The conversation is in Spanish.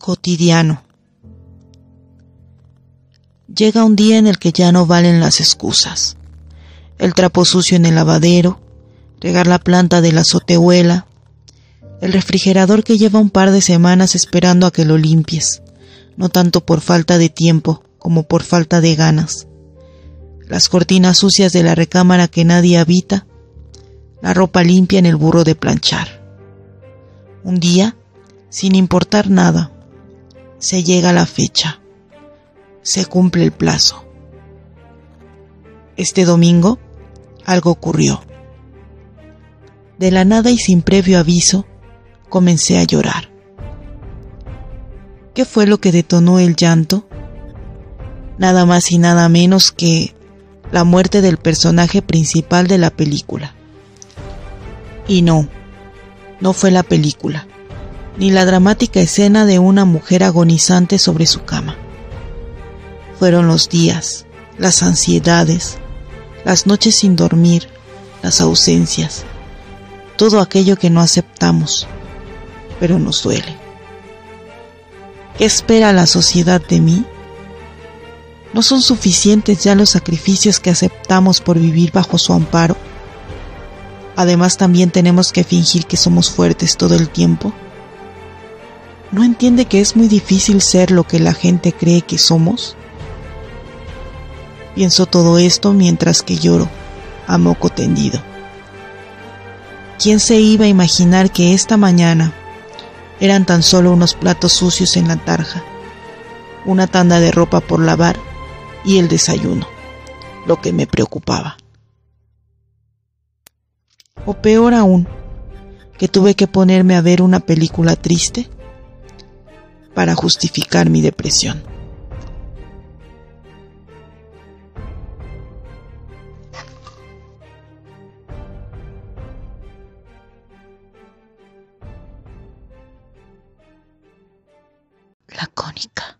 cotidiano. Llega un día en el que ya no valen las excusas. El trapo sucio en el lavadero, regar la planta de la azotehuela, el refrigerador que lleva un par de semanas esperando a que lo limpies, no tanto por falta de tiempo como por falta de ganas, las cortinas sucias de la recámara que nadie habita, la ropa limpia en el burro de planchar. Un día, sin importar nada, se llega la fecha, se cumple el plazo. Este domingo algo ocurrió. De la nada y sin previo aviso, comencé a llorar. ¿Qué fue lo que detonó el llanto? Nada más y nada menos que la muerte del personaje principal de la película. Y no, no fue la película ni la dramática escena de una mujer agonizante sobre su cama. Fueron los días, las ansiedades, las noches sin dormir, las ausencias, todo aquello que no aceptamos, pero nos duele. ¿Qué espera la sociedad de mí? ¿No son suficientes ya los sacrificios que aceptamos por vivir bajo su amparo? Además también tenemos que fingir que somos fuertes todo el tiempo. ¿No entiende que es muy difícil ser lo que la gente cree que somos? Pienso todo esto mientras que lloro, a moco tendido. ¿Quién se iba a imaginar que esta mañana eran tan solo unos platos sucios en la tarja, una tanda de ropa por lavar y el desayuno, lo que me preocupaba? O peor aún, que tuve que ponerme a ver una película triste para justificar mi depresión. Lacónica.